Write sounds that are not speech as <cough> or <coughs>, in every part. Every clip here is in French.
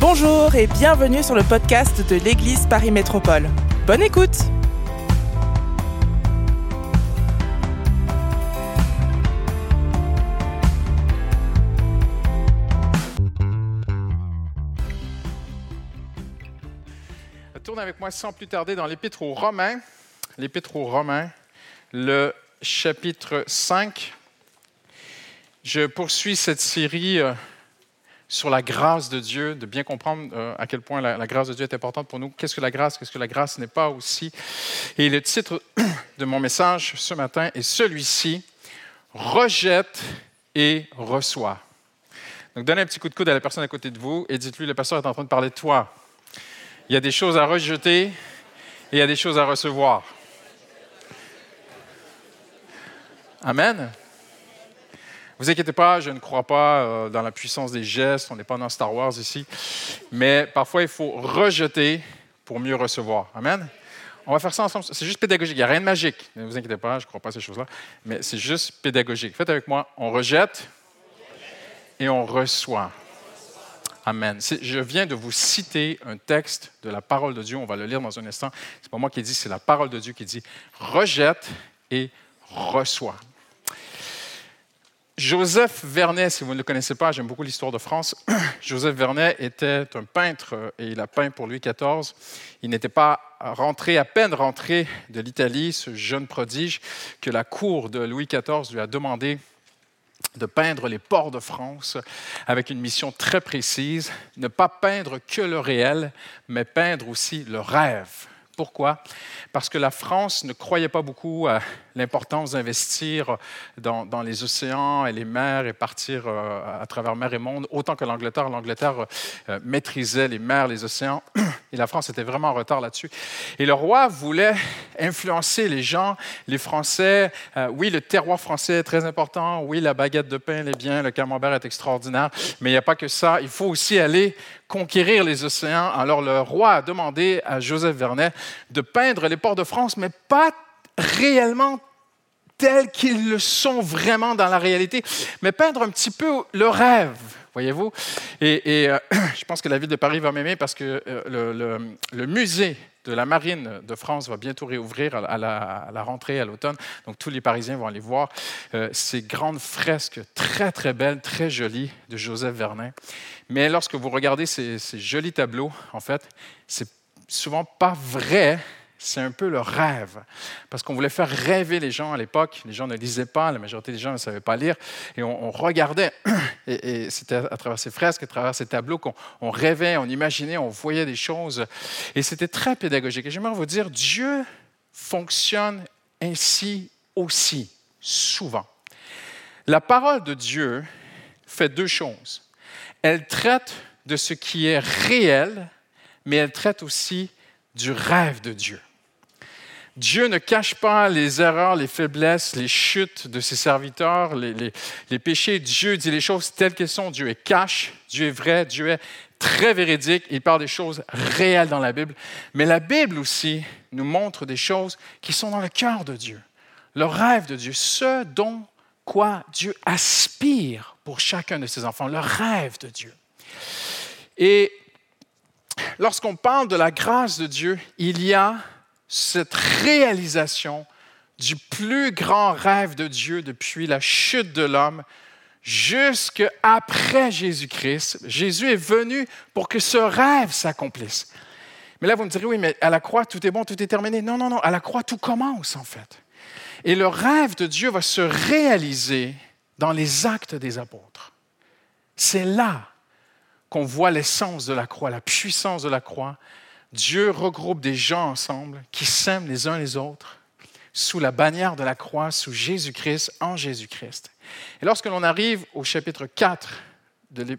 Bonjour et bienvenue sur le podcast de l'Église Paris Métropole. Bonne écoute Tourne avec moi sans plus tarder dans l'Épître aux Romains, l'Épître aux Romains, le chapitre 5. Je poursuis cette série euh, sur la grâce de Dieu, de bien comprendre euh, à quel point la, grâce de Dieu est importante pour nous. Qu'est-ce que la grâce, qu'est-ce que la grâce n'est pas aussi? Et le titre <clears throat> de mon message ce matin est celui-ci, Rejette et reçoit. Donc donnez un petit coup de coude à la personne à côté de vous et dites-lui, le pasteur est en train de parler de toi. Il y a des choses à rejeter et il y a des choses à recevoir. Amen. Vous inquiétez pas, je ne crois pas euh, dans la puissance des gestes, on n'est pas dans Star Wars ici, mais parfois il faut rejeter pour mieux recevoir. Amen? On va faire ça ensemble. C'est juste pédagogique. Il n'y a rien de magique. Ne vous inquiétez pas, je ne crois pas à ces choses-là. Mais c'est juste pédagogique. Faites avec moi. On rejette et on reçoit. Amen. Je viens de vous citer un texte de la parole de Dieu. On va le lire dans un instant. C'est pas moi qui dis, c'est la parole de Dieu qui dit rejette et reçoit. Joseph Vernet, si vous ne le connaissez pas, j'aime beaucoup l'histoire de France. <clears throat> Joseph Vernet était un peintre et il a peint pour Louis XIV. Il n'était pas rentré, à peine rentré de l'Italie, ce jeune prodige, que la cour de Louis XIV lui a demandé de peindre les ports de France avec une mission très précise, ne pas peindre que le réel, mais peindre aussi le rêve. Pourquoi? Parce que la France ne croyait pas beaucoup à l'importance d'investir dans, les océans et les mers et partir euh, à travers mer et monde, autant que l'Angleterre. L'Angleterre euh, maîtrisait les mers, les océans, <clears throat> et la France était vraiment en retard là-dessus. Et le roi voulait influencer les gens, les Français. Euh, oui, le terroir français est très important. Oui, la baguette de pain est bien, le camembert est extraordinaire. Mais il n'y a pas que ça. Il faut aussi aller conquérir les océans. Alors le roi a demandé à Joseph Vernet de peindre les ports de France, mais pas réellement tels qu'ils le sont vraiment dans la réalité, mais peindre un petit peu le rêve, voyez-vous? Et, euh, <clears throat> je pense que la ville de Paris va m'aimer parce que euh, le, musée de la marine de France va bientôt réouvrir à la, rentrée, à l'automne. Donc tous les Parisiens vont aller voir euh, ces grandes fresques très, très belles, très jolies de Joseph Vernet. Mais lorsque vous regardez ces, ces jolis tableaux, en fait, c'est souvent pas vrai c'est un peu le rêve. Parce qu'on voulait faire rêver les gens à l'époque. Les gens ne lisaient pas, la majorité des gens ne savaient pas lire. Et on, regardait, <clears throat> et, c'était à travers ces fresques, à travers ces tableaux qu'on on rêvait, on imaginait, on voyait des choses. Et c'était très pédagogique. Et j'aimerais vous dire, Dieu fonctionne ainsi aussi, souvent. La parole de Dieu fait deux choses. Elle traite de ce qui est réel, mais elle traite aussi du rêve de Dieu. Dieu ne cache pas les erreurs, les faiblesses, les chutes de ses serviteurs, les, péchés. Dieu dit les choses telles qu'elles sont. Dieu est cash, Dieu est vrai, Dieu est très véridique. Il parle des choses réelles dans la Bible. Mais la Bible aussi nous montre des choses qui sont dans le cœur de Dieu, le rêve de Dieu, ce dont quoi Dieu aspire pour chacun de ses enfants, le rêve de Dieu. Et lorsqu'on parle de la grâce de Dieu, il y a cette réalisation du plus grand rêve de Dieu depuis la chute de l'homme jusqu'après Jésus-Christ. Jésus est venu pour que ce rêve s'accomplisse. Mais là, vous me direz, oui, mais à la croix, tout est bon, tout est terminé. Non, non, non, à la croix, tout commence en fait. Et le rêve de Dieu va se réaliser dans les actes des apôtres. C'est là qu'on voit l'essence de la croix, la puissance de la croix, Dieu regroupe des gens ensemble qui s'aiment les uns les autres sous la bannière de la croix, sous Jésus-Christ, en Jésus-Christ. Et lorsque l'on arrive au chapitre 4 de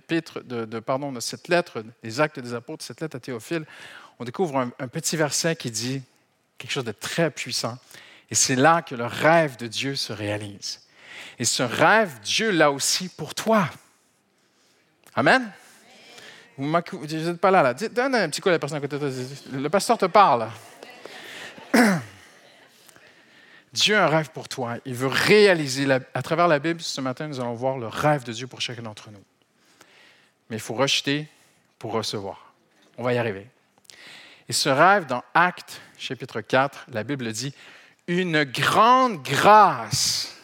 cette lettre, des actes des apôtres, cette lettre à Théophile, on découvre un, un petit verset qui dit quelque chose de très puissant. Et c'est là que le rêve de Dieu se réalise. Et ce rêve, Dieu l'a aussi pour toi. Amen. Vous n'êtes pas là, là. Donne un petit coup à la personne à côté de toi. Le pasteur te parle. <clears throat> Dieu a un rêve pour toi. Il veut réaliser, la, à travers la Bible, ce matin, nous allons voir le rêve de Dieu pour chacun d'entre nous. Mais il faut rejeter pour recevoir. On va y arriver. Et ce rêve, dans Actes chapitre 4, la Bible dit, une grande grâce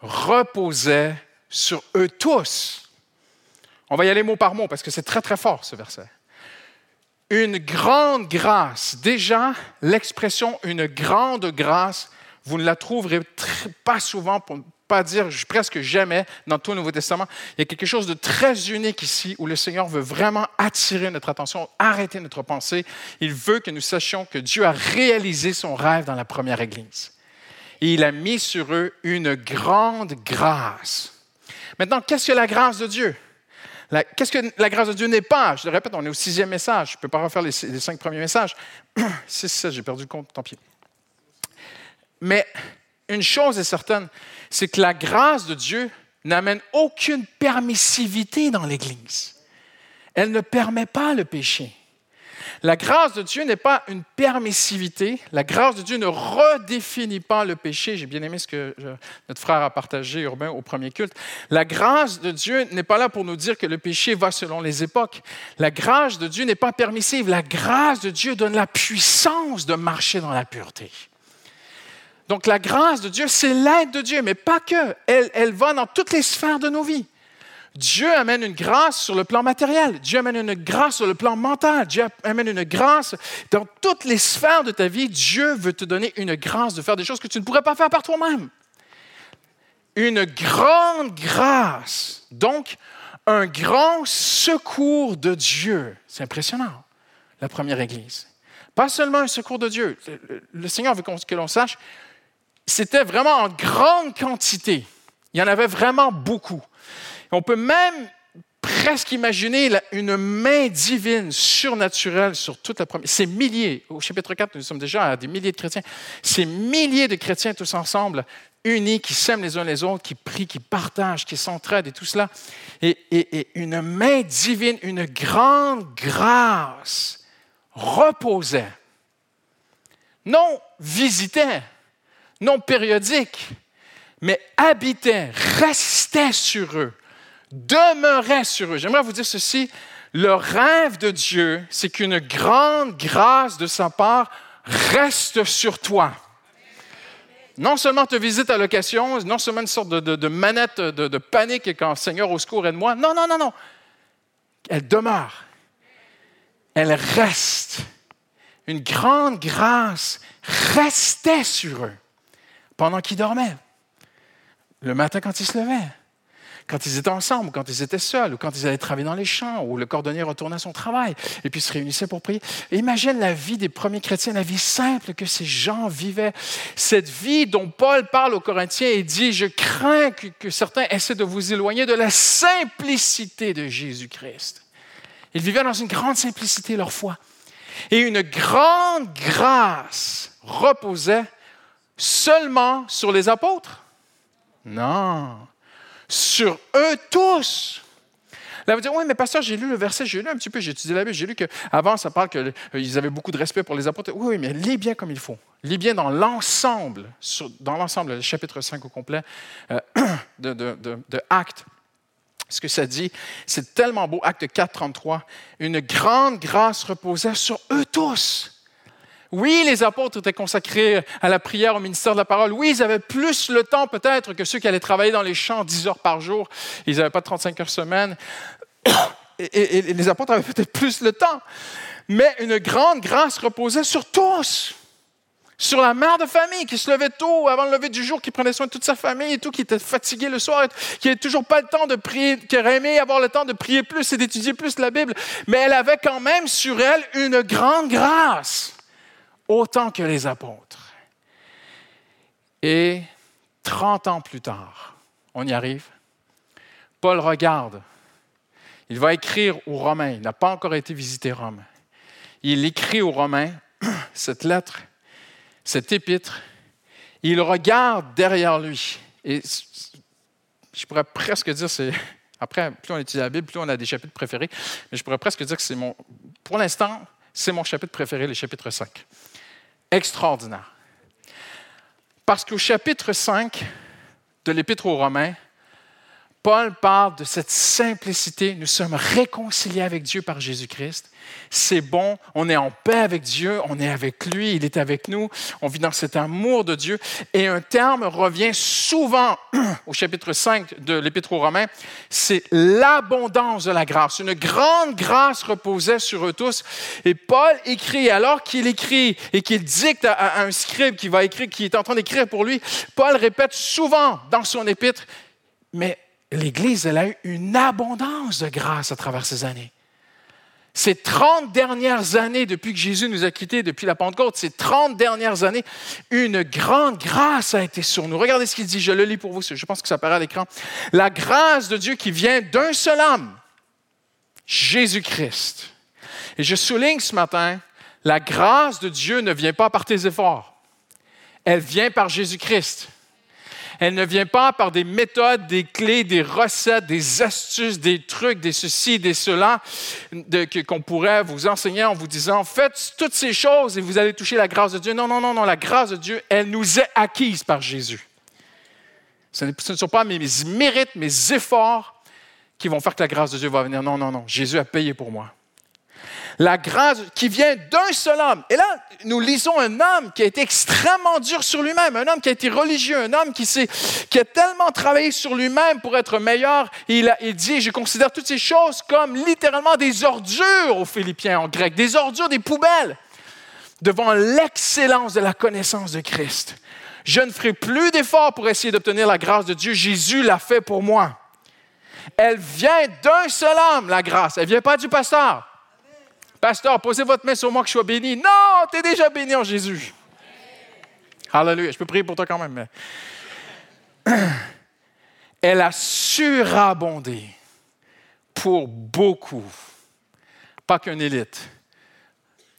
reposait sur eux tous. On va y aller mot par mot parce que c'est très très fort ce verset. Une grande grâce. Déjà, l'expression une grande grâce, vous ne la trouverez pas souvent, pour ne pas dire presque jamais dans tout le Nouveau Testament. Il y a quelque chose de très unique ici où le Seigneur veut vraiment attirer notre attention, arrêter notre pensée. Il veut que nous sachions que Dieu a réalisé son rêve dans la première Église. Il a mis sur eux une grande grâce. Maintenant, qu'est-ce que la grâce de Dieu? Qu'est-ce que la grâce de Dieu n'est pas? Je le répète, on est au sixième message. Je ne peux pas refaire les, cinq premiers messages. <clears throat> C'est ça, j'ai perdu le compte, tant pis. Mais une chose est certaine, c'est que la grâce de Dieu n'amène aucune permissivité dans l'Église. Elle ne permet pas le péché. La grâce de Dieu n'est pas une permissivité. La grâce de Dieu ne redéfinit pas le péché. J'ai bien aimé ce que notre frère a partagé, Urbain, au premier culte. La grâce de Dieu n'est pas là pour nous dire que le péché va selon les époques. La grâce de Dieu n'est pas permissive. La grâce de Dieu donne la puissance de marcher dans la pureté. Donc la grâce de Dieu, c'est l'aide de Dieu, mais pas que. Elle, va dans toutes les sphères de nos vies. Dieu amène une grâce sur le plan matériel, Dieu amène une grâce sur le plan mental, Dieu amène une grâce dans toutes les sphères de ta vie. Dieu veut te donner une grâce de faire des choses que tu ne pourrais pas faire par toi-même. Une grande grâce, donc un grand secours de Dieu. C'est impressionnant, la première Église. Pas seulement un secours de Dieu. Le Seigneur veut que l'on sache, c'était vraiment en grande quantité. Il y en avait vraiment beaucoup. On peut même presque imaginer une main divine, surnaturelle sur toute la première. Ces milliers, au chapitre 4, nous sommes déjà à des milliers de chrétiens, ces milliers de chrétiens tous ensemble, unis, qui s'aiment les uns les autres, qui prient, qui partagent, qui s'entraident et tout cela. Et, et une main divine, une grande grâce reposait, non visitait, non périodique, mais habitait, restait sur eux, demeurait sur eux. J'aimerais vous dire ceci, le rêve de Dieu, c'est qu'une grande grâce de sa part reste sur toi. Non seulement te visite à l'occasion, non seulement une sorte de, manette de, panique quand Seigneur au secours aide-moi. Non, non, non, non. Elle demeure. Elle reste. Une grande grâce restait sur eux pendant qu'ils dormaient. Le matin quand ils se levaient, quand ils étaient ensemble, quand ils étaient seuls, ou quand ils allaient travailler dans les champs, ou le cordonnier retournait à son travail, et puis se réunissaient pour prier. imagine la vie des premiers chrétiens, la vie simple que ces gens vivaient. Cette vie dont Paul parle aux Corinthiens et dit, je crains que, que certains essaient de vous éloigner de la simplicité de Jésus-Christ. Ils vivaient dans une grande simplicité leur foi. Et une grande grâce reposait seulement sur les apôtres? Non, sur eux tous. Là, vous dites, oui, mais pasteur, j'ai lu le verset, j'ai lu un petit peu, j'ai étudié la Bible, j'ai lu qu'avant, ça parle qu'ils euh, avaient beaucoup de respect pour les apôtres. Oui, oui, mais lis bien comme il faut. Lis bien dans l'ensemble, dans l'ensemble, le chapitre 5 au complet euh, <clears throat> de Actes ce que ça dit, c'est tellement beau. Acte 4, 33. Une grande grâce reposait sur eux tous. Oui, les apôtres étaient consacrés à la prière, au ministère de la parole. Oui, ils avaient plus le temps peut-être que ceux qui allaient travailler dans les champs 10 heures par jour. Ils n'avaient pas 35 heures semaine. <coughs> Et, et les apôtres avaient peut-être plus le temps. Mais une grande grâce reposait sur tous sur la mère de famille qui se levait tôt avant le lever du jour, qui prenait soin de toute sa famille et tout, qui était fatigué le soir, qui n'avait toujours pas le temps de prier, qui aurait aimé avoir le temps de prier plus et d'étudier plus la Bible, mais elle avait quand même sur elle une grande grâce, autant que les apôtres. Et 30 ans plus tard, on y arrive, Paul regarde, il va écrire aux Romains, il n'a pas encore été visité Rome, il écrit aux Romains <clears throat> cette lettre cet épître, il regarde derrière lui. Et je pourrais presque dire, c'est. <laughs> Après, plus on étudie la Bible, plus on a des chapitres préférés. Mais je pourrais presque dire que c'est mon. Pour l'instant, c'est mon chapitre préféré, le chapitre 5. Extraordinaire. Parce qu'au chapitre 5 de l'Épître aux Romains, Paul parle de cette simplicité. Nous sommes réconciliés avec Dieu par Jésus-Christ. C'est bon, on est en paix avec Dieu, on est avec lui, il est avec nous, on vit dans cet amour de Dieu. Et un terme revient souvent <clears throat> au chapitre 5 de l'Épître aux Romains, c'est l'abondance de la grâce. Une grande grâce reposait sur eux tous. Et Paul écrit, alors qu'il écrit et qu'il dicte à un scribe qui va écrire, qui est en train d'écrire pour lui, Paul répète souvent dans son épître, mais l'Église, elle a eu une abondance de grâce à travers ces années. Ces 30 dernières années, depuis que Jésus nous a quittés, depuis la Pentecôte, ces 30 dernières années, une grande grâce a été sur nous. Regardez ce qu'il dit, je le lis pour vous, je pense que ça apparaît à l'écran. La grâce de Dieu qui vient d'un seul homme, Jésus-Christ. Et je souligne ce matin, la grâce de Dieu ne vient pas par tes efforts, elle vient par Jésus-Christ. Elle ne vient pas par des méthodes, des clés, des recettes, des astuces, des trucs, des ceci, des cela, qu'on pourrait vous enseigner en vous disant, faites toutes ces choses et vous allez toucher la grâce de Dieu. Non, non, non, non, la grâce de Dieu, elle nous est acquise par Jésus. Ce ne sont pas mes mérites, mes efforts qui vont faire que la grâce de Dieu va venir. Non, non, non. Jésus a payé pour moi la grâce qui vient d'un seul homme. Et là, nous lisons un homme qui a été extrêmement dur sur lui-même, un homme qui a été religieux, un homme qui, qui a tellement travaillé sur lui-même pour être meilleur. il, a, il dit, je considère toutes ces choses comme littéralement des ordures aux Philippiens en grec, des ordures, des poubelles, devant l'excellence de la connaissance de Christ. Je ne ferai plus d'efforts pour essayer d'obtenir la grâce de Dieu. Jésus l'a fait pour moi. Elle vient d'un seul homme, la grâce. Elle ne vient pas du pasteur. Pasteur, posez votre main sur moi que je sois béni. Non, tu es déjà béni en Jésus. Alléluia. Je peux prier pour toi quand même. <clears throat> Elle a surabondé pour beaucoup. Pas qu'une élite.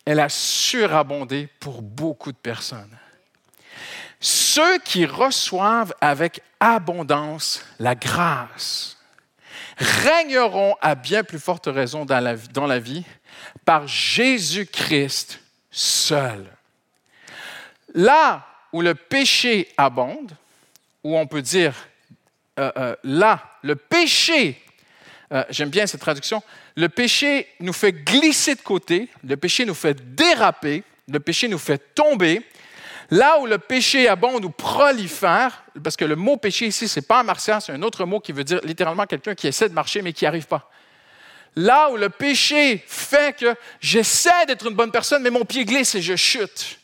Elle a surabondé pour beaucoup de personnes. Ceux qui reçoivent avec abondance la grâce régneront à bien plus forte raison dans la vie par Jésus-Christ seul. Là où le péché abonde, où on peut dire euh, euh, là, le péché, euh, j'aime bien cette traduction, le péché nous fait glisser de côté, le péché nous fait déraper, le péché nous fait tomber. Là où le péché abonde ou prolifère, parce que le mot péché ici, ce n'est pas un martien, c'est un autre mot qui veut dire littéralement quelqu'un qui essaie de marcher mais qui n'y arrive pas. Là où le péché fait que j'essaie d'être une bonne personne, mais mon pied glisse et je chute.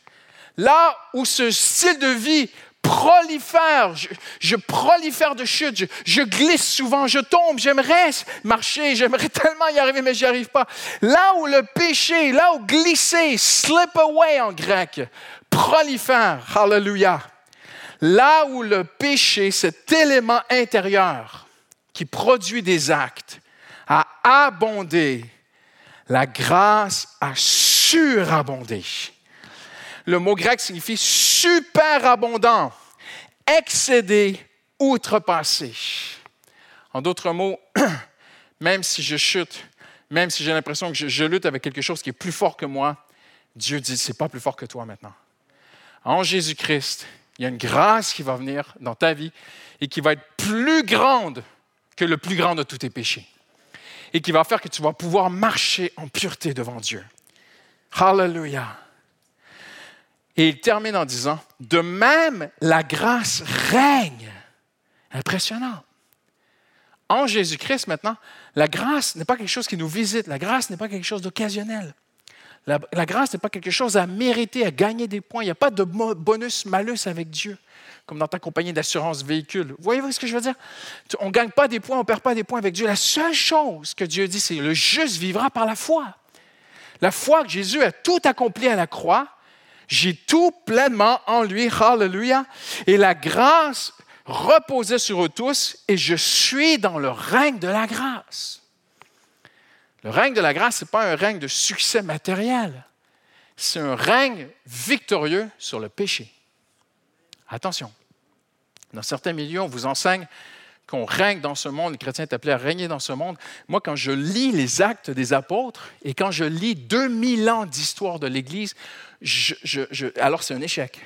Là où ce style de vie prolifère, je, prolifère de chute, je, glisse souvent, je tombe, j'aimerais marcher, j'aimerais <laughs> tellement y arriver, mais j'y arrive pas. Là où le péché, là où glisser, slip away en grec, prolifère, hallelujah. Là où le péché, cet élément intérieur qui produit des actes, a abondé, la grâce a surabondé. Le mot grec signifie superabondant, excédé, outrepassé. En d'autres mots, <clears throat> même si je chute, même si j'ai l'impression que je, lutte avec quelque chose qui est plus fort que moi, Dieu dit, c'est pas plus fort que toi maintenant. En Jésus-Christ, il y a une grâce qui va venir dans ta vie et qui va être plus grande que le plus grand de tous tes péchés et qui va faire que tu vas pouvoir marcher en pureté devant Dieu. Hallelujah. Et il termine en disant, de même, la grâce règne. Impressionnant. En Jésus-Christ, maintenant, la grâce n'est pas quelque chose qui nous visite, la grâce n'est pas quelque chose d'occasionnel. La, grâce n'est pas quelque chose à mériter, à gagner des points. Il n'y a pas de bonus-malus avec Dieu comme dans ta compagnie d'assurance véhicule. Voyez-vous ce que je veux dire? On ne gagne pas des points, on ne perd pas des points avec Dieu. La seule chose que Dieu dit, c'est le juste vivra par la foi. La foi que Jésus a tout accompli à la croix, j'ai tout pleinement en lui, hallelujah, et la grâce reposait sur eux tous, et je suis dans le règne de la grâce. Le règne de la grâce, ce n'est pas un règne de succès matériel, c'est un règne victorieux sur le péché. Attention, dans certains milieux, on vous enseigne qu'on règne dans ce monde, les chrétiens est appelé à régner dans ce monde. Moi, quand je lis les actes des apôtres et quand je lis 2000 ans d'histoire de l'Église, alors c'est un échec.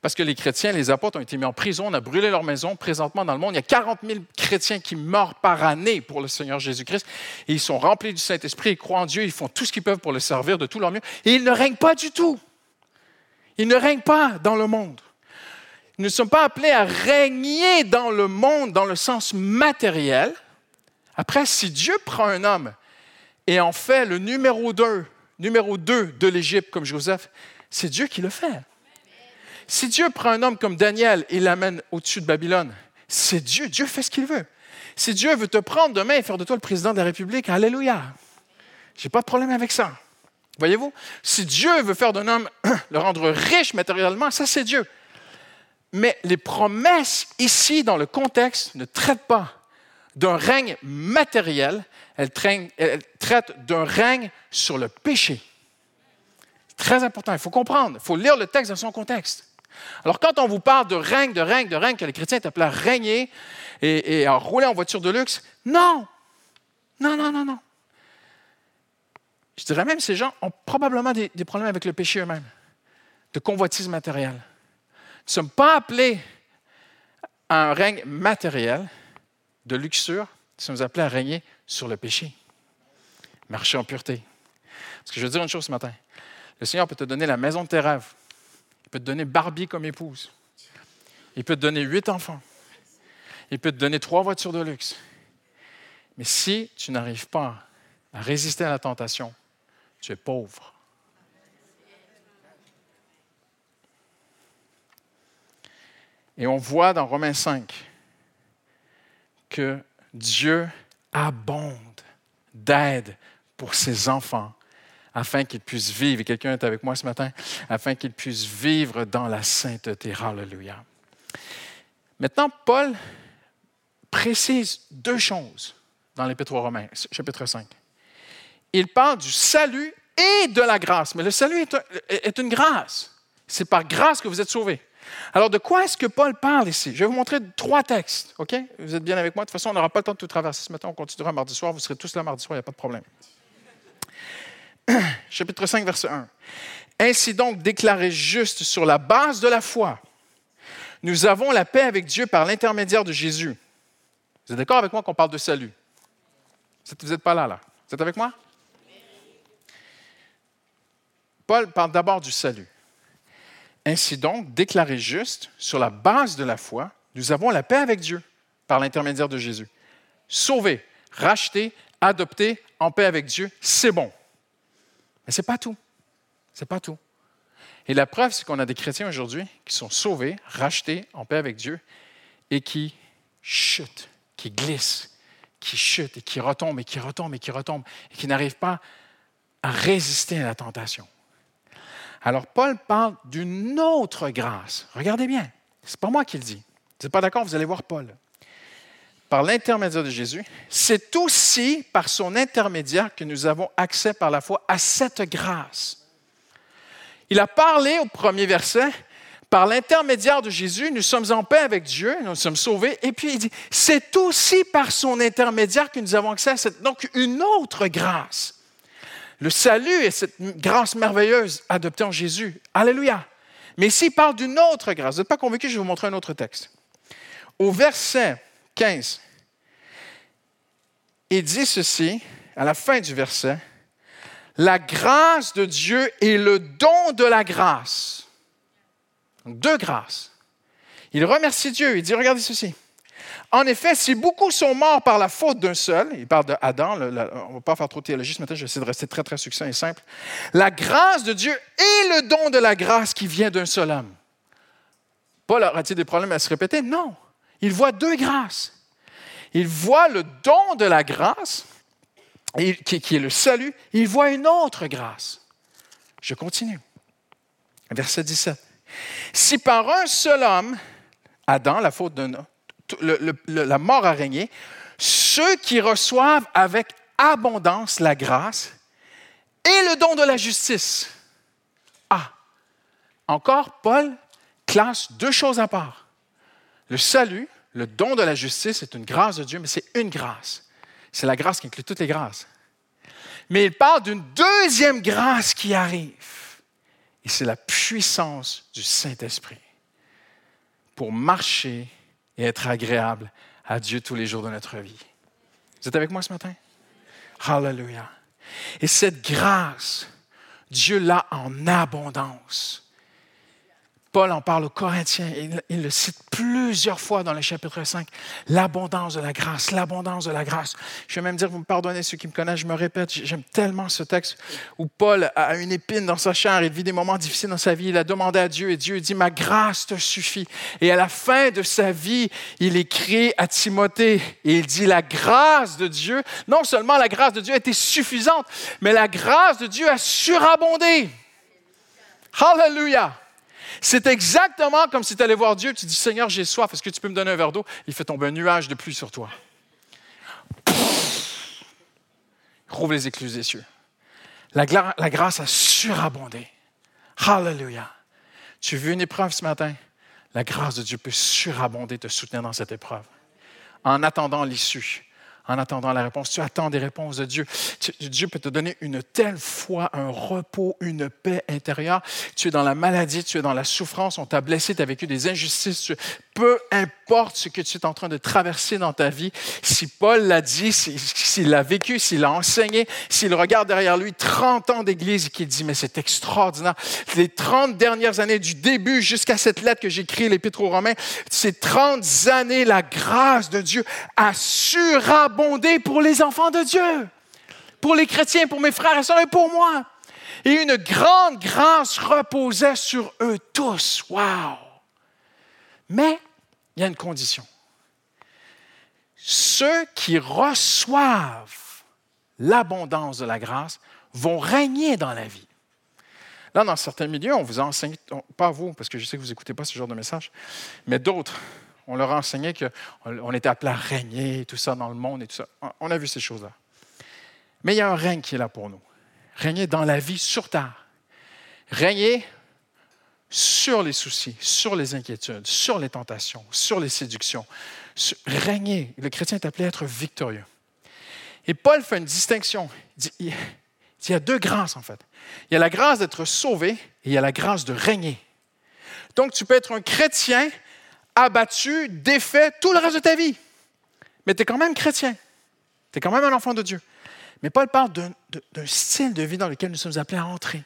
Parce que les chrétiens, les apôtres ont été mis en prison, on a brûlé leur maison. Présentement, dans le monde, il y a 40 000 chrétiens qui meurent par année pour le Seigneur Jésus-Christ. Ils sont remplis du Saint-Esprit, ils croient en Dieu, ils font tout ce qu'ils peuvent pour le servir de tout leur mieux. Et ils ne règnent pas du tout. Ils ne règnent pas dans le monde. Nous ne sommes pas appelés à régner dans le monde dans le sens matériel. Après, si Dieu prend un homme et en fait le numéro 2, numéro 2 de l'Égypte comme Joseph, c'est Dieu qui le fait. Si Dieu prend un homme comme Daniel et l'amène au-dessus de Babylone, c'est Dieu. Dieu fait ce qu'il veut. Si Dieu veut te prendre demain et faire de toi le président de la République, Alléluia. J'ai pas de problème avec ça. Voyez-vous? Si Dieu veut faire d'un homme, <clears throat> le rendre riche matériellement, ça c'est Dieu. Mais les promesses ici, dans le contexte, ne traitent pas d'un règne matériel, elles traitent d'un règne sur le péché. Très important, il faut comprendre, il faut lire le texte dans son contexte. Alors, quand on vous parle de règne, de règne, de règne, que les chrétiens appelés à régner et, à rouler en voiture de luxe, non! Non, non, non, non. Je dirais même ces gens ont probablement des, des problèmes avec le péché eux-mêmes, de convoitise matérielle. Nous ne sommes pas appelés à un règne matériel de luxure, nous sommes appelés à régner sur le péché, marcher en pureté. Parce que je veux dire une chose ce matin. Le Seigneur peut te donner la maison de tes rêves. Il peut te donner Barbie comme épouse. Il peut te donner huit enfants. Il peut te donner trois voitures de luxe. Mais si tu n'arrives pas à résister à la tentation, tu es pauvre. Et on voit dans Romains 5 que Dieu abonde d'aide pour ses enfants afin qu'ils puissent vivre, et quelqu'un est avec moi ce matin, afin qu'ils puissent vivre dans la sainteté. Hallelujah. Maintenant, Paul précise deux choses dans l'Épître aux Romains, chapitre 5. Il parle du salut et de la grâce, mais le salut est, une grâce. C'est par grâce que vous êtes sauvés. Alors, de quoi est-ce que Paul parle ici? Je vais vous montrer trois textes, OK? Vous êtes bien avec moi? De toute façon, on n'aura pas le temps de tout traverser ce matin. On continuera mardi soir. Vous serez tous là mardi soir, il n'y a pas de problème. <clears throat> Chapitre 5, verset 1. Ainsi donc, déclaré juste sur la base de la foi, nous avons la paix avec Dieu par l'intermédiaire de Jésus. Vous êtes d'accord avec moi qu'on parle de salut? Vous n'êtes pas là, là. Vous êtes avec moi? Paul parle d'abord du salut. Ainsi donc, déclaré juste, sur la base de la foi, nous avons la paix avec Dieu par l'intermédiaire de Jésus. Sauvé, racheté, adopté, en paix avec Dieu, c'est bon. Mais ce n'est pas tout. Ce n'est pas tout. Et la preuve, c'est qu'on a des chrétiens aujourd'hui qui sont sauvés, rachetés, en paix avec Dieu, et qui chutent, qui glissent, qui chutent, et qui retombent, et qui retombent, et qui retombent, et qui n'arrivent pas à résister à la tentation. Alors, Paul parle d'une autre grâce. Regardez bien, ce n'est pas moi qui le dis. Vous n'êtes pas d'accord, vous allez voir Paul. Par l'intermédiaire de Jésus, c'est aussi par son intermédiaire que nous avons accès par la foi à cette grâce. Il a parlé au premier verset, par l'intermédiaire de Jésus, nous sommes en paix avec Dieu, nous sommes sauvés. Et puis il dit, c'est aussi par son intermédiaire que nous avons accès à cette, donc une autre grâce. Le salut est cette grâce merveilleuse adoptée en Jésus. Alléluia. Mais ici, il parle d'une autre grâce. Vous n'êtes pas convaincu, je vais vous montrer un autre texte. Au verset 15, il dit ceci, à la fin du verset, la grâce de Dieu est le don de la grâce. Deux grâces. Il remercie Dieu. Il dit, regardez ceci. En effet, si beaucoup sont morts par la faute d'un seul, il parle d'Adam, on ne va pas faire trop de théologie ce matin, je vais essayer de rester très, très succinct et simple. La grâce de Dieu est le don de la grâce qui vient d'un seul homme. Paul aura-t-il des problèmes à se répéter? Non. Il voit deux grâces. Il voit le don de la grâce, qui est le salut. Il voit une autre grâce. Je continue. Verset 17. Si par un seul homme, Adam, la faute d'un homme, la mort a régné, ceux qui reçoivent avec abondance la grâce et le don de la justice. Ah, encore, Paul classe deux choses à part. Le salut, le don de la justice est une grâce de Dieu, mais c'est une grâce. C'est la grâce qui inclut toutes les grâces. Mais il parle d'une deuxième grâce qui arrive. Et c'est la puissance du Saint-Esprit. pour marcher et être agréable à Dieu tous les jours de notre vie. Vous êtes avec moi ce matin? Hallelujah. Et cette grâce, Dieu l'a en abondance. Paul en parle aux Corinthiens, il, le cite plusieurs fois dans le chapitre 5, l'abondance de la grâce, l'abondance de la grâce. Je vais même dire, vous me pardonnez ceux qui me connaissent, je me répète, j'aime tellement ce texte où Paul a une épine dans sa chair, il vit des moments difficiles dans sa vie, il a demandé à Dieu et Dieu dit, ma grâce te suffit. Et à la fin de sa vie, il écrit à Timothée et il dit, la grâce de Dieu, non seulement la grâce de Dieu était suffisante, mais la grâce de Dieu a surabondé. Hallelujah. C'est exactement comme si tu allais voir Dieu, tu dis Seigneur, j'ai soif, est-ce que tu peux me donner un verre d'eau? Il fait tomber un nuage de pluie sur toi. Rouvre les écluses des cieux. La, la grâce a surabondé. Hallelujah. Tu veux une épreuve ce matin? La grâce de Dieu peut surabonder, te soutenir dans cette épreuve. En attendant l'issue, en attendant la réponse. Tu attends des réponses de Dieu. Dieu peut te donner une telle foi, un repos, une paix intérieure. Tu es dans la maladie, tu es dans la souffrance, on t'a blessé, tu as vécu des injustices. Peu importe ce que tu es en train de traverser dans ta vie, si Paul l'a dit, s'il l'a vécu, s'il l'a enseigné, s'il regarde derrière lui 30 ans d'église et qu'il dit, mais c'est extraordinaire. Les 30 dernières années, du début jusqu'à cette lettre que j'écris, l'Épître aux Romains, ces 30 années, la grâce de Dieu a pour les enfants de Dieu, pour les chrétiens, pour mes frères et sœurs et pour moi. Et une grande grâce reposait sur eux tous. Wow! Mais il y a une condition. Ceux qui reçoivent l'abondance de la grâce vont régner dans la vie. Là, dans certains milieux, on vous enseigne, pas vous, parce que je sais que vous n'écoutez pas ce genre de message, mais d'autres, on leur a enseigné qu'on était appelé à régner, tout ça dans le monde et tout ça. On a vu ces choses-là. Mais il y a un règne qui est là pour nous. Régner dans la vie sur terre. Régner sur les soucis, sur les inquiétudes, sur les tentations, sur les séductions. Régner. Le chrétien est appelé à être victorieux. Et Paul fait une distinction. Il y a deux grâces, en fait. Il y a la grâce d'être sauvé et il y a la grâce de régner. Donc, tu peux être un chrétien abattu, défait tout le reste de ta vie. Mais tu es quand même chrétien. Tu es quand même un enfant de Dieu. Mais Paul parle d'un style de vie dans lequel nous sommes appelés à entrer.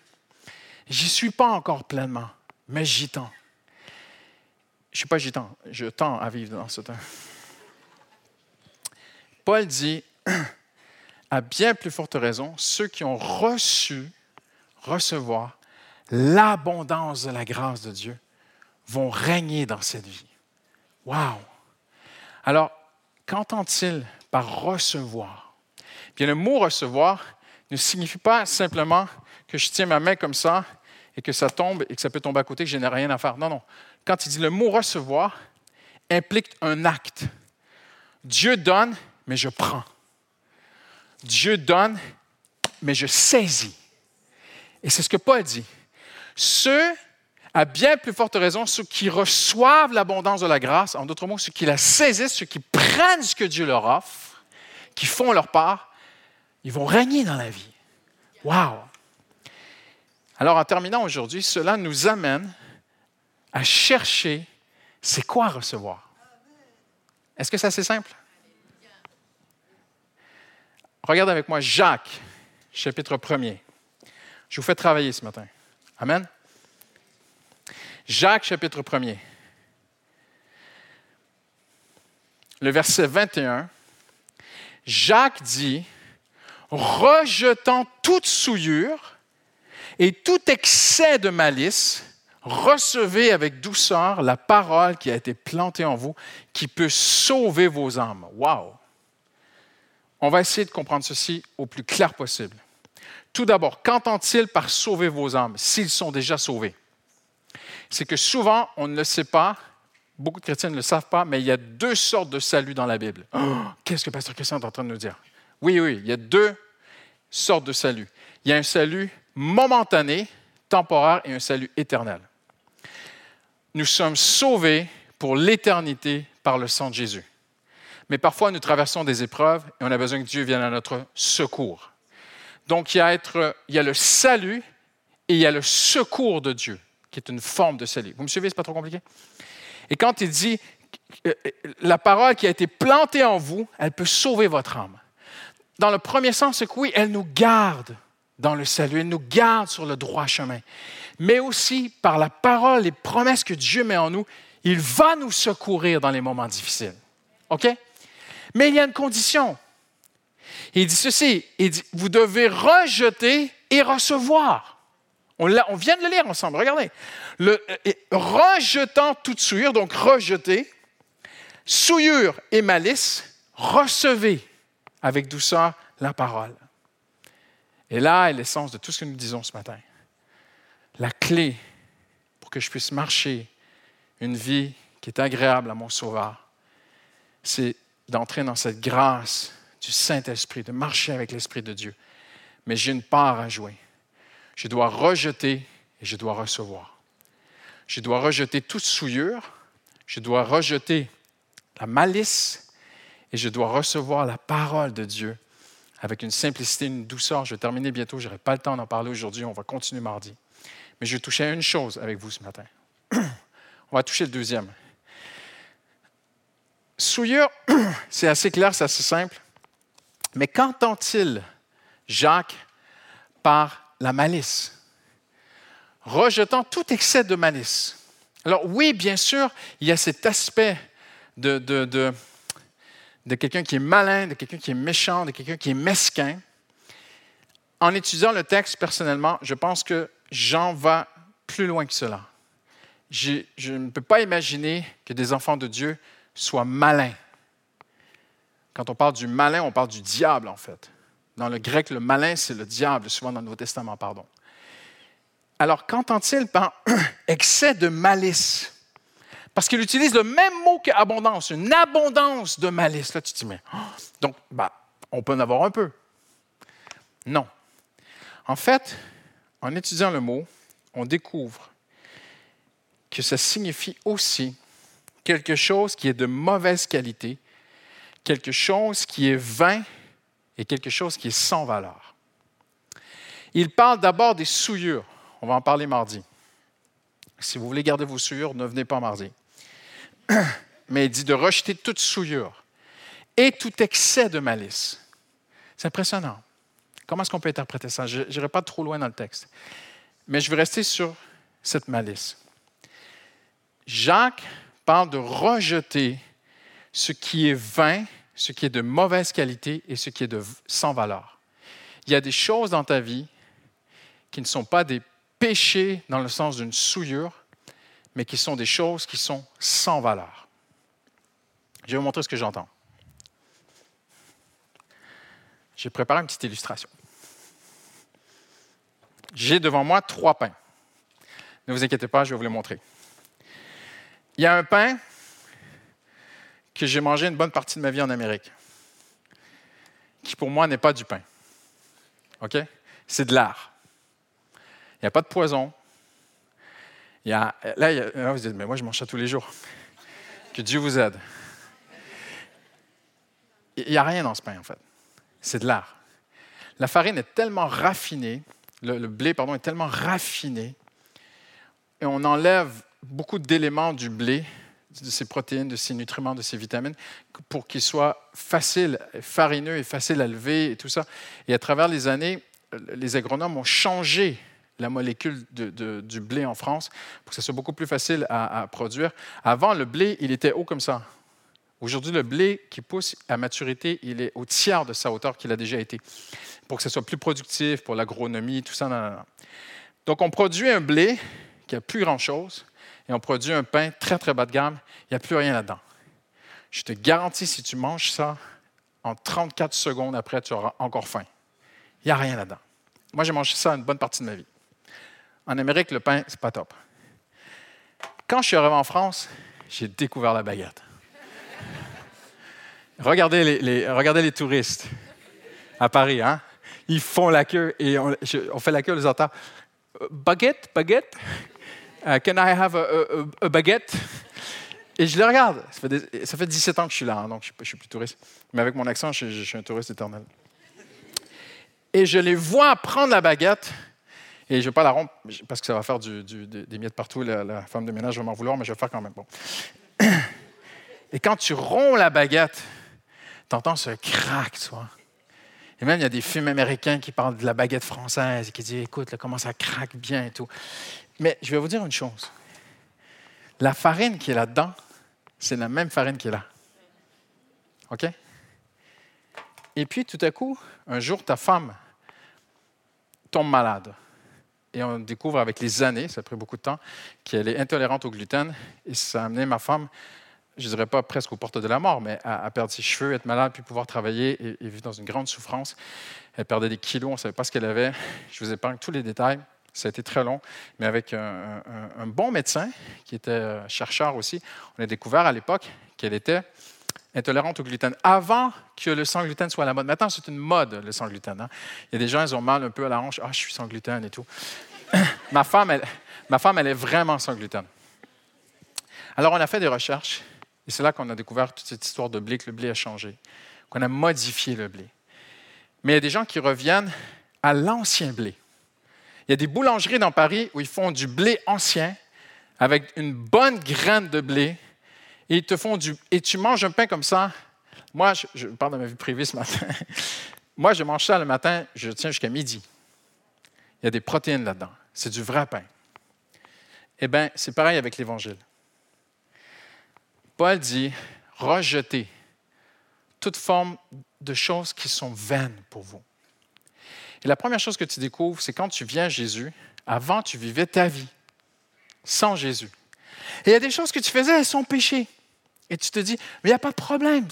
J'y suis pas encore pleinement, mais j'y tends. Je ne suis pas tends, je tends à vivre dans ce temps. Paul dit, <clears throat> à bien plus forte raison, ceux qui ont reçu, recevoir l'abondance de la grâce de Dieu vont régner dans cette vie. Wow! Alors, qu'entend-il par recevoir? Bien, le mot recevoir ne signifie pas simplement que je tiens ma main comme ça et que ça tombe et que ça peut tomber à côté, que je n'ai rien à faire. Non, non. Quand il dit le mot recevoir, implique un acte. Dieu donne, mais je prends. Dieu donne, mais je saisis. Et c'est ce que Paul dit. Ceux à bien plus forte raison, ceux qui reçoivent l'abondance de la grâce, en d'autres mots, ceux qui la saisissent, ceux qui prennent ce que Dieu leur offre, qui font leur part, ils vont régner dans la vie. Wow! Alors, en terminant aujourd'hui, cela nous amène à chercher c'est quoi recevoir. Est-ce que c'est assez simple? Regarde avec moi Jacques, chapitre 1er. Je vous fais travailler ce matin. Amen. Jacques chapitre 1er. Le verset 21, Jacques dit, rejetant toute souillure et tout excès de malice, recevez avec douceur la parole qui a été plantée en vous, qui peut sauver vos âmes. Wow! On va essayer de comprendre ceci au plus clair possible. Tout d'abord, qu'entend-il par sauver vos âmes s'ils sont déjà sauvés? C'est que souvent, on ne le sait pas, beaucoup de chrétiens ne le savent pas, mais il y a deux sortes de salut dans la Bible. Oh, qu'est-ce que Pasteur Christian est en train de nous dire? Oui, oui, il y a deux sortes de salut. Il y a un salut momentané, temporaire, et un salut éternel. Nous sommes sauvés pour l'éternité par le sang de Jésus. Mais parfois, nous traversons des épreuves et on a besoin que Dieu vienne à notre secours. Donc, il y a, être, il y a le salut et il y a le secours de Dieu qui est une forme de salut. Vous me suivez, c'est pas trop compliqué? Et quand il dit euh, la parole qui a été plantée en vous, elle peut sauver votre âme. Dans le premier sens, c'est que oui, elle nous garde dans le salut, elle nous garde sur le droit chemin. Mais aussi par la parole, les promesses que Dieu met en nous, il va nous secourir dans les moments difficiles. OK? Mais il y a une condition. Il dit ceci, il dit, vous devez rejeter et recevoir. On, vient de le lire ensemble, regardez. Euh, rejetant toute souillure, donc rejeter, souillure et malice, recevez avec douceur la parole. Et là est l'essence de tout ce que nous disons ce matin. La clé pour que je puisse marcher une vie qui est agréable à mon Sauveur, c'est d'entrer dans cette grâce du Saint-Esprit, de marcher avec l'Esprit de Dieu. Mais j'ai une part à jouer. Je dois rejeter et je dois recevoir. Je dois rejeter toute souillure, je dois rejeter la malice et je dois recevoir la parole de Dieu avec une simplicité, une douceur. Je vais terminer bientôt, je n'aurai pas le temps d'en parler aujourd'hui, on va continuer mardi. Mais je vais toucher à une chose avec vous ce matin. <clears throat> On va toucher le deuxième. Souillure, <clears throat> c'est assez clair, c'est assez simple. Mais qu'entend-il Jacques par la malice Rejetant tout excès de malice. Alors oui, bien sûr, il y a cet aspect de, de, de, quelqu'un qui est malin, de quelqu'un qui est méchant, de quelqu'un qui est mesquin. En étudiant le texte personnellement, je pense que Jean va plus loin que cela. Je ne peux pas imaginer que des enfants de Dieu soient malins. Quand on parle du malin, on parle du diable, en fait. Dans le grec, le malin, c'est le diable, souvent dans le Nouveau Testament, pardon. Alors, qu'entend-il par <clears throat> excès de malice? Parce qu'il utilise le même mot qu'abondance, une abondance de malice. Là, tu te dis, mais. Oh, donc, bah, on peut en avoir un peu. Non. En fait, en étudiant le mot, on découvre que ça signifie aussi quelque chose qui est de mauvaise qualité, quelque chose qui est vain et quelque chose qui est sans valeur. Il parle d'abord des souillures. On va en parler mardi. Si vous voulez garder vos souillures, ne venez pas mardi. <clears throat> Mais il dit de rejeter toute souillure et tout excès de malice. C'est impressionnant. Comment est-ce qu'on peut interpréter ça? Je n'irai pas trop loin dans le texte. Mais je vais rester sur cette malice. Jacques parle de rejeter ce qui est vain, ce qui est de mauvaise qualité et ce qui est de sans valeur. Il y a des choses dans ta vie qui ne sont pas des péchés dans le sens d'une souillure, mais qui sont des choses qui sont sans valeur. Je vais vous montrer ce que j'entends. J'ai préparé une petite illustration. J'ai devant moi trois pains. Ne vous inquiétez pas, je vais vous les montrer. Il y a un pain que j'ai mangé une bonne partie de ma vie en Amérique, qui pour moi n'est pas du pain. OK? C'est de l'art. Il n'y a pas de poison. Il y a, là, vous dites, mais moi, je mange ça tous les jours. Que Dieu vous aide. Il n'y a rien dans ce pain, en fait. C'est de l'art. La farine est tellement raffinée, le blé, pardon, est tellement raffiné, et on enlève beaucoup d'éléments du blé, de ses protéines, de ses nutriments, de ses vitamines, pour qu'il soit facile, farineux et facile à lever et tout ça. Et à travers les années, les agronomes ont changé la molécule du blé en France pour que ce soit beaucoup plus facile à, produire. Avant, le blé, il était haut comme ça. Aujourd'hui, le blé qui pousse à maturité, il est au tiers de sa hauteur qu'il a déjà été, pour que ce soit plus productif, pour l'agronomie, tout ça. Donc, on produit un blé qui n'a plus grand-chose, et on produit un pain très, très bas de gamme, il n'y a plus rien là-dedans. Je te garantis, si tu manges ça, en 34 secondes après, tu auras encore faim. Il n'y a rien là-dedans. Moi, j'ai mangé ça une bonne partie de ma vie. En Amérique, le pain, c'est pas top. Quand je suis arrivé en France, j'ai découvert la baguette. regardez, les, touristes à Paris, hein? Ils font la queue et on, fait la queue, les entend. Baguette, baguette? Uh, can I have a, baguette? Et je les regarde. Ça fait, 17 ans que je suis là, hein, donc je ne suis, plus touriste. Mais avec mon accent, je, suis un touriste éternel. Et je les vois prendre la baguette. Et je ne vais pas la rompre parce que ça va faire des miettes partout. La, femme de ménage va m'en vouloir, mais je vais le faire quand même. Et quand tu romps la baguette, tu entends ce crack, tu vois. Et même, il y a des films américains qui parlent de la baguette française et qui disent Écoute, comment ça craque bien et tout. Mais je vais vous dire une chose la farine qui est là-dedans, c'est la même farine qui est là. OK? Et puis, tout à coup, un jour, ta femme tombe malade. Et on découvre avec les années, ça a pris beaucoup de temps, qu'elle est intolérante au gluten. Et ça a amené ma femme, je ne dirais pas presque aux portes de la mort, mais à, perdre ses cheveux, être malade, puis pouvoir travailler et, vivre dans une grande souffrance. Elle perdait des kilos, on ne savait pas ce qu'elle avait. Je vous épargne tous les détails. Ça a été très long, mais avec un, bon médecin qui était euh, chercheur aussi, on a découvert à l'époque qu'elle était intolérante au gluten avant que le sans gluten soit à la mode. Maintenant, c'est une mode, le sans gluten. Hein. Il y a des gens, ils ont mal un peu à la hanche. Ah, je suis sans gluten et tout. <coughs> ma, femme, elle, ma femme, elle est vraiment sans gluten. Alors, on a fait des recherches et c'est là qu'on a découvert toute cette histoire de blé, que le blé a changé, qu'on a modifié le blé. Mais il y a des gens qui reviennent à l'ancien blé. Il y a des boulangeries dans Paris où ils font du blé ancien avec une bonne graine de blé et ils te font du. Et tu manges un pain comme ça. Moi, je, parle de ma vie privée ce matin. <laughs> Moi, je mange ça le matin, je tiens jusqu'à midi. Il y a des protéines là-dedans. C'est du vrai pain. Eh bien, c'est pareil avec l'Évangile. Paul dit rejetez toute forme de choses qui sont vaines pour vous. Et la première chose que tu découvres, c'est quand tu viens à Jésus, avant, tu vivais ta vie sans Jésus. Et il y a des choses que tu faisais, elles sont péchées. Et tu te dis, mais il n'y a pas de problème.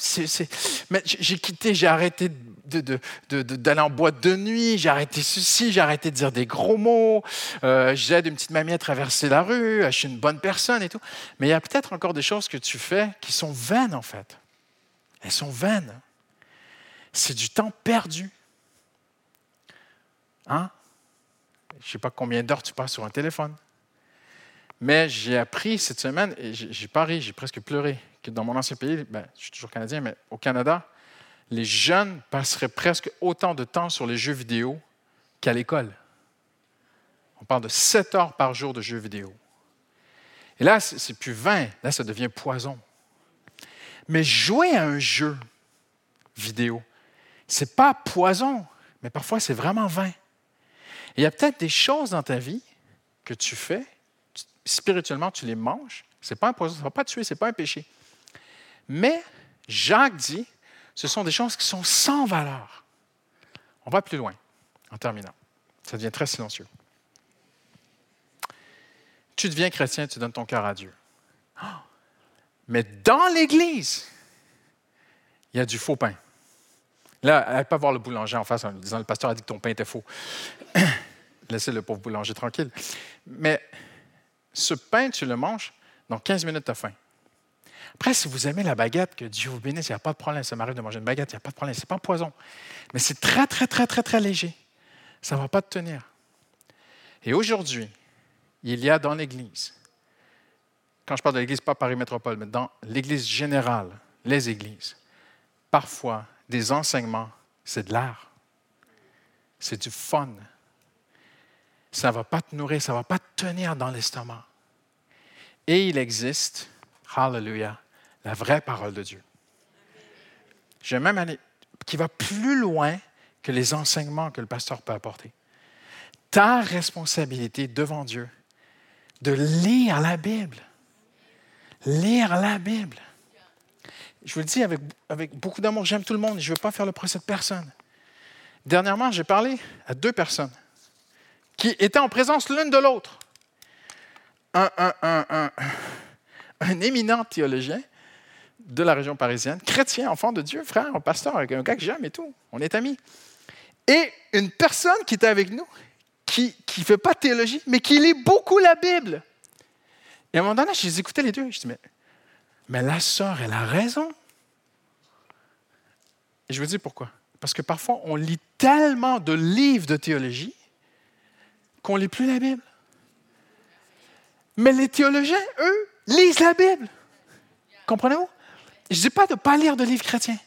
Mais j'ai quitté, j'ai arrêté d'aller en boîte de nuit, j'ai arrêté ceci, j'ai arrêté de dire des gros mots, euh, j'aide une petite mamie à traverser la rue, je suis une bonne personne et tout. Mais il y a peut-être encore des choses que tu fais qui sont vaines, en fait. Elles sont vaines. C'est du temps perdu. Hein? Je ne sais pas combien d'heures tu passes sur un téléphone. Mais j'ai appris cette semaine, et j'ai pari, j'ai presque pleuré, que dans mon ancien pays, ben, je suis toujours canadien, mais au Canada, les jeunes passeraient presque autant de temps sur les jeux vidéo qu'à l'école. On parle de 7 heures par jour de jeux vidéo. Et là, c'est plus 20, là, ça devient poison. Mais jouer à un jeu vidéo, c'est pas poison, mais parfois c'est vraiment vain. Il y a peut-être des choses dans ta vie que tu fais spirituellement, tu les manges, ce n'est pas un poison, ça ne va pas te tuer, ce n'est pas un péché. Mais Jacques dit, ce sont des choses qui sont sans valeur. On va plus loin en terminant. Ça devient très silencieux. Tu deviens chrétien, tu donnes ton cœur à Dieu. Mais dans l'Église, il y a du faux pain. Là, elle pas voir le boulanger en face en disant le pasteur a dit que ton pain était faux. <coughs> Laissez le pauvre boulanger tranquille. Mais ce pain, tu le manges, dans 15 minutes, tu as faim. Après, si vous aimez la baguette, que Dieu vous bénisse, il n'y a pas de problème. Ça m'arrive de manger une baguette, il n'y a pas de problème. Ce n'est pas poison. Mais c'est très, très, très, très, très léger. Ça ne va pas te tenir. Et aujourd'hui, il y a dans l'Église, quand je parle de l'Église, pas Paris Métropole, mais dans l'Église générale, les Églises, parfois des enseignements, c'est de l'art. C'est du fun ça ne va pas te nourrir, ça ne va pas te tenir dans l'estomac. Et il existe, hallelujah, la vraie parole de Dieu. Je vais même aller, qui va plus loin que les enseignements que le pasteur peut apporter. Ta responsabilité devant Dieu, de lire la Bible. Lire la Bible. Je vous le dis avec, beaucoup d'amour, j'aime tout le monde je ne veux pas faire le procès de personne. Dernièrement, j'ai parlé à deux personnes qui étaient en présence l'une de l'autre. Un, éminent théologien de la région parisienne, chrétien, enfant de Dieu, frère, pasteur, un gars que j'aime et tout. On est amis. Et une personne qui était avec nous, qui ne fait pas de théologie, mais qui lit beaucoup la Bible. Et à un moment donné, je les écoutais les deux. Je dis, mais, mais la sœur, elle a raison. Et je vous dis pourquoi? Parce que parfois, on lit tellement de livres de théologie qu'on ne lit plus la Bible. Mais les théologiens, eux, lisent la Bible. Comprenez-vous? Je ne dis pas de ne pas lire de livres chrétiens.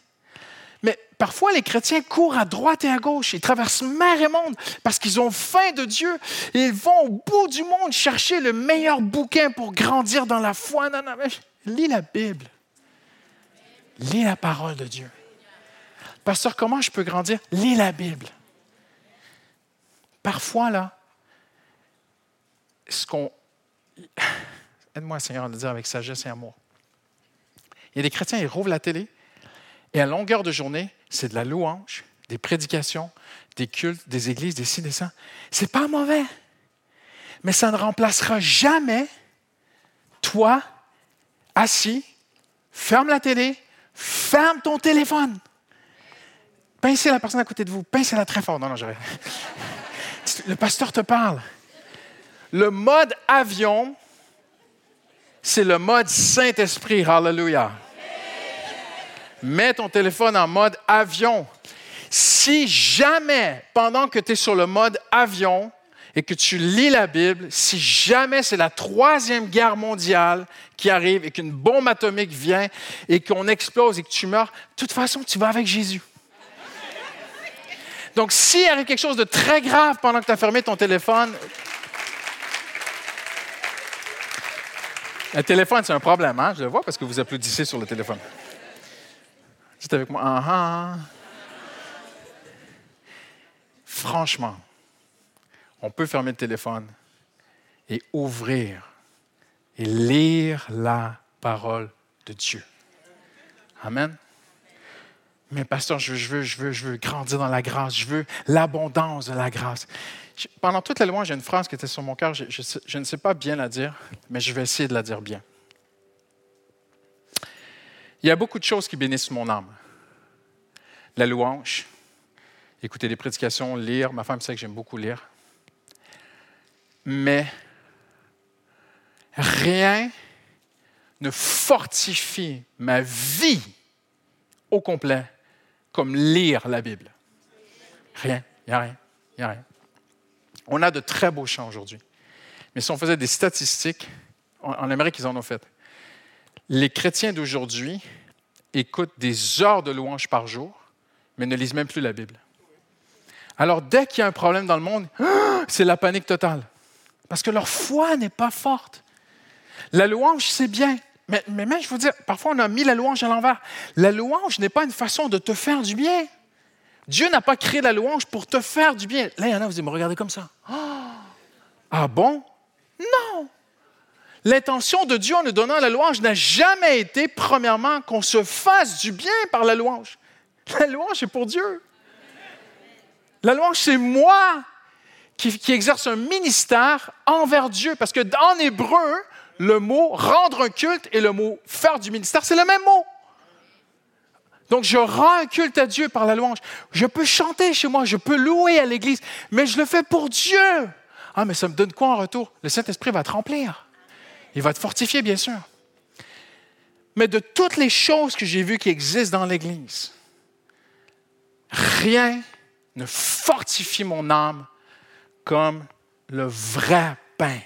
Mais parfois, les chrétiens courent à droite et à gauche. Ils traversent mer et monde parce qu'ils ont faim de Dieu. Ils vont au bout du monde chercher le meilleur bouquin pour grandir dans la foi. Lis la Bible. Lis la parole de Dieu. Pasteur, comment je peux grandir? Lis la Bible. Parfois, là, ce qu'on. <laughs> Aide-moi, Seigneur, à le dire avec sagesse et amour. Il y a des chrétiens, ils rouvrent la télé, et à longueur de journée, c'est de la louange, des prédications, des cultes, des églises, des ci, des ça. C'est pas mauvais. Mais ça ne remplacera jamais toi, assis, ferme la télé, ferme ton téléphone. Pincez la personne à côté de vous, pincez-la très fort. Non, non, j'arrête. <laughs> Le pasteur te parle. Le mode avion, c'est le mode Saint-Esprit. Hallelujah. Mets ton téléphone en mode avion. Si jamais, pendant que tu es sur le mode avion et que tu lis la Bible, si jamais c'est la troisième guerre mondiale qui arrive et qu'une bombe atomique vient et qu'on explose et que tu meurs, de toute façon, tu vas avec Jésus. Donc, s'il arrive quelque chose de très grave pendant que tu as fermé ton téléphone, le téléphone, c'est un problème, hein? Je le vois parce que vous applaudissez sur le téléphone. Dites avec moi, ah, ah. Franchement, on peut fermer le téléphone et ouvrir et lire la parole de Dieu. Amen. Mais pasteur, je veux, je veux, je veux, grandir dans la grâce, je veux l'abondance de la grâce. pendant toute la louange, j'ai une phrase qui était sur mon cœur, je, je ne sais pas bien la dire, mais je vais essayer de la dire bien. Il y a beaucoup de choses qui bénissent mon âme. La louange, écouter des prédications, lire. Ma femme sait que j'aime beaucoup lire. Mais rien ne fortifie ma vie au complet comme lire la Bible. Rien, il n'y a rien, il n'y a rien. On a de très beaux chants aujourd'hui. Mais si on faisait des statistiques, en Amérique, ils en ont fait les chrétiens d'aujourd'hui écoutent des heures de louange par jour, mais ne lisent même plus la Bible. Alors, dès qu'il y a un problème dans le monde, <gasps> c'est la panique totale. Parce que leur foi n'est pas forte. La louange, c'est bien. Mais, même, je vous dire, parfois, on a mis la louange à l'envers. La louange n'est pas une façon de te faire du bien. Dieu n'a pas créé la louange pour te faire du bien. Là, il y en a, vous me regardez comme ça. Ah bon? Non! L'intention de Dieu en nous donnant la louange n'a jamais été, premièrement, qu'on se fasse du bien par la louange. La louange est pour Dieu. La louange, c'est moi qui, exerce un ministère envers Dieu. Parce que en hébreu, le mot rendre un culte et le mot faire du ministère, c'est le même mot. Donc, je rends un culte à Dieu par la louange. Je peux chanter chez moi, je peux louer à l'Église, mais je le fais pour Dieu. Ah, mais ça me donne quoi en retour? Le Saint-Esprit va te remplir. Il va te fortifier, bien sûr. Mais de toutes les choses que j'ai vues qui existent dans l'Église, rien ne fortifie mon âme comme le vrai pain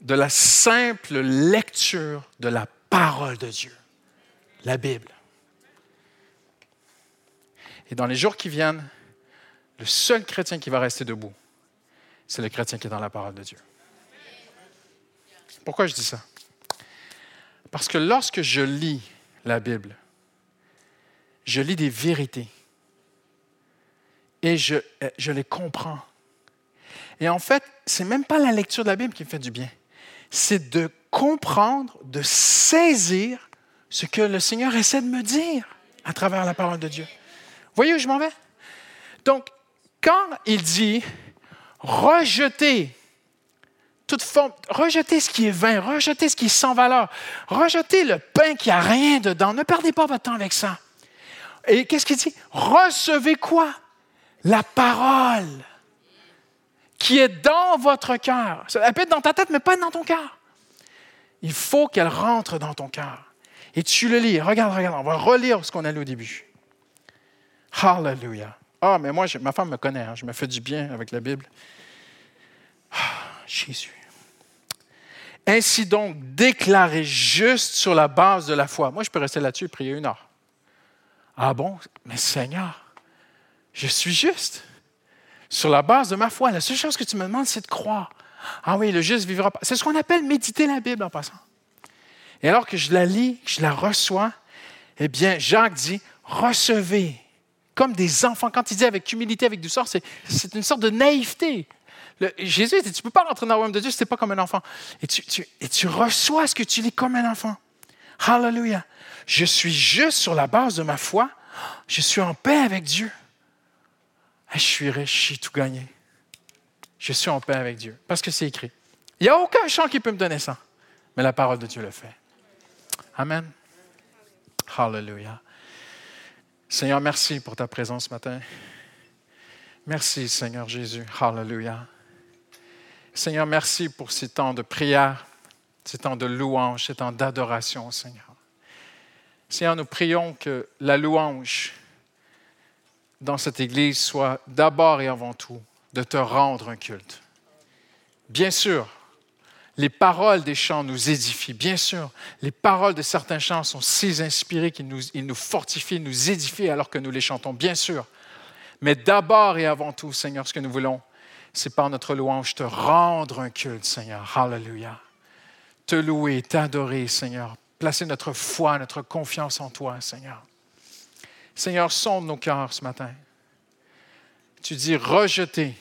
de la simple lecture de la parole de Dieu, la Bible. Et dans les jours qui viennent, le seul chrétien qui va rester debout, c'est le chrétien qui est dans la parole de Dieu. Pourquoi je dis ça? Parce que lorsque je lis la Bible, je lis des vérités et je, les comprends. Et en fait, ce n'est même pas la lecture de la Bible qui me fait du bien. C'est de comprendre, de saisir ce que le Seigneur essaie de me dire à travers la parole de Dieu. Voyez où je m'en vais? Donc, quand il dit rejeter toute forme, rejetez ce qui est vain, rejetez ce qui est sans valeur, rejetez le pain qui n'a rien dedans. Ne perdez pas votre temps avec ça. Et qu'est-ce qu'il dit? Recevez quoi? La parole qui est dans votre cœur. Elle peut être dans ta tête, mais pas dans ton cœur. Il faut qu'elle rentre dans ton cœur. Et tu le lis. Regarde, regarde, on va relire ce qu'on a lu au début. Hallelujah. Ah, mais moi, ma femme me connaît, hein. je me fais du bien avec la Bible. Ah, Jésus. Ainsi donc, déclaré juste sur la base de la foi. Moi, je peux rester là-dessus et prier une heure. Ah bon? Mais Seigneur, je suis juste. Sur la base de ma foi, la seule chose que tu me demandes, c'est de croire. Ah oui, le juste vivra pas. C'est ce qu'on appelle méditer la Bible en passant. Et alors que je la lis, que je la reçois, eh bien, Jacques dit, recevez comme des enfants. Quand il dit avec humilité, avec douceur, c'est, une sorte de naïveté. Jésus dit, tu ne peux pas rentrer dans le royaume de Dieu si tu pas comme un enfant. Et tu, et tu reçois ce que tu lis comme un enfant. Hallelujah. Je suis juste sur la base de ma foi. Je suis en paix avec Dieu. Je suis riche, j'ai tout gagné. Je suis en paix avec Dieu. Parce que c'est écrit. Il n'y a aucun chant qui peut me donner ça. Mais la parole de Dieu le fait. Amen. Hallelujah. Seigneur, merci pour ta présence ce matin. Merci, Seigneur Jésus. Hallelujah. Seigneur, merci pour ces temps de prière, ces temps de louange, ces temps d'adoration, Seigneur. Seigneur, nous prions que la louange dans cette Église soit d'abord et avant tout de te rendre un culte. Bien sûr, les paroles des chants nous édifient. Bien sûr, les paroles de certains chants sont si inspirées qu'ils nous, fortifient, nous édifient alors que nous les chantons. Bien sûr. Mais d'abord et avant tout, Seigneur, ce que nous voulons, c'est par notre louange te rendre un culte, Seigneur. Hallelujah. Te louer, t'adorer, Seigneur. Placer notre foi, notre confiance en toi, Seigneur. Seigneur, sonde nos cœurs ce matin. Tu dis rejeter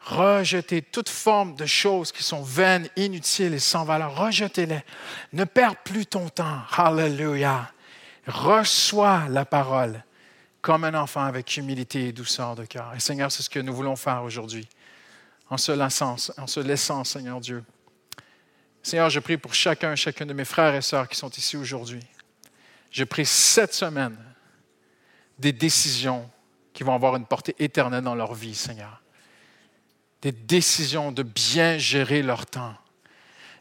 Rejetez toute forme de choses qui sont vaines, inutiles et sans valeur. Rejetez-les. Ne perds plus ton temps. Hallelujah. Reçois la parole comme un enfant avec humilité et douceur de cœur. Et Seigneur, c'est ce que nous voulons faire aujourd'hui, en se laissant, en se laissant, Seigneur Dieu. Seigneur, je prie pour chacun, chacun de mes frères et sœurs qui sont ici aujourd'hui. Je prie cette semaine des décisions qui vont avoir une portée éternelle dans leur vie, Seigneur des décisions de bien gérer leur temps,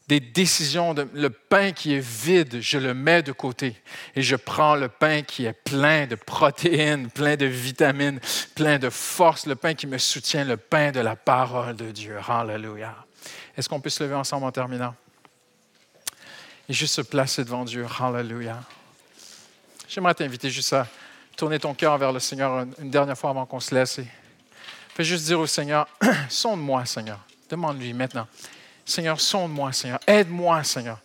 des décisions de le pain qui est vide, je le mets de côté et je prends le pain qui est plein de protéines, plein de vitamines, plein de force, le pain qui me soutient, le pain de la parole de Dieu. Hallelujah. Est-ce qu'on peut se lever ensemble en terminant? Et juste se placer devant Dieu. Hallelujah. J'aimerais t'inviter juste à tourner ton cœur vers le Seigneur une dernière fois avant qu'on se laisse. Fais juste dire au Seigneur, <clears throat> sonde-moi, Seigneur. Demande-lui maintenant. Seigneur, sonde-moi, Seigneur. Aide-moi, Seigneur.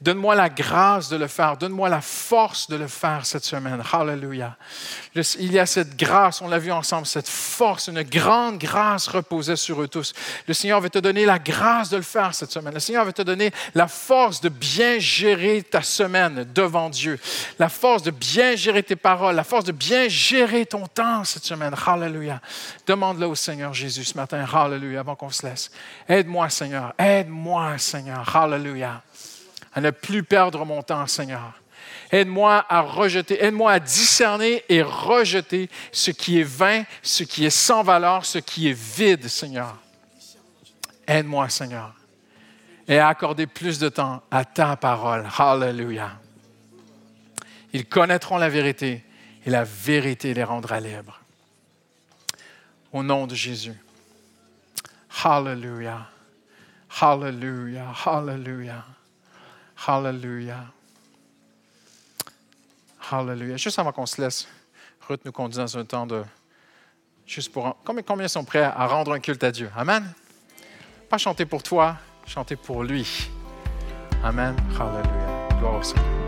Donne-moi la grâce de le faire. Donne-moi la force de le faire cette semaine. Hallelujah. Il y a cette grâce, on l'a vu ensemble, cette force, une grande grâce reposait sur eux tous. Le Seigneur veut te donner la grâce de le faire cette semaine. Le Seigneur veut te donner la force de bien gérer ta semaine devant Dieu. La force de bien gérer tes paroles. La force de bien gérer ton temps cette semaine. Hallelujah. Demande-le au Seigneur Jésus ce matin. Hallelujah. Avant qu'on se laisse. Aide-moi, Seigneur. Aide-moi, Seigneur. Hallelujah à ne plus perdre mon temps, Seigneur. Aide-moi à rejeter, aide-moi à discerner et rejeter ce qui est vain, ce qui est sans valeur, ce qui est vide, Seigneur. Aide-moi, Seigneur. Et à accorder plus de temps à ta parole. Hallelujah. Ils connaîtront la vérité et la vérité les rendra libres. Au nom de Jésus. Hallelujah. Hallelujah. Hallelujah. Hallelujah. Hallelujah. Juste avant qu'on se laisse, Ruth nous conduit dans un temps de. Juste pour. Combien, combien sont prêts à rendre un culte à Dieu? Amen? Pas chanter pour toi, chanter pour lui. Amen. Hallelujah. Gloire au Seigneur.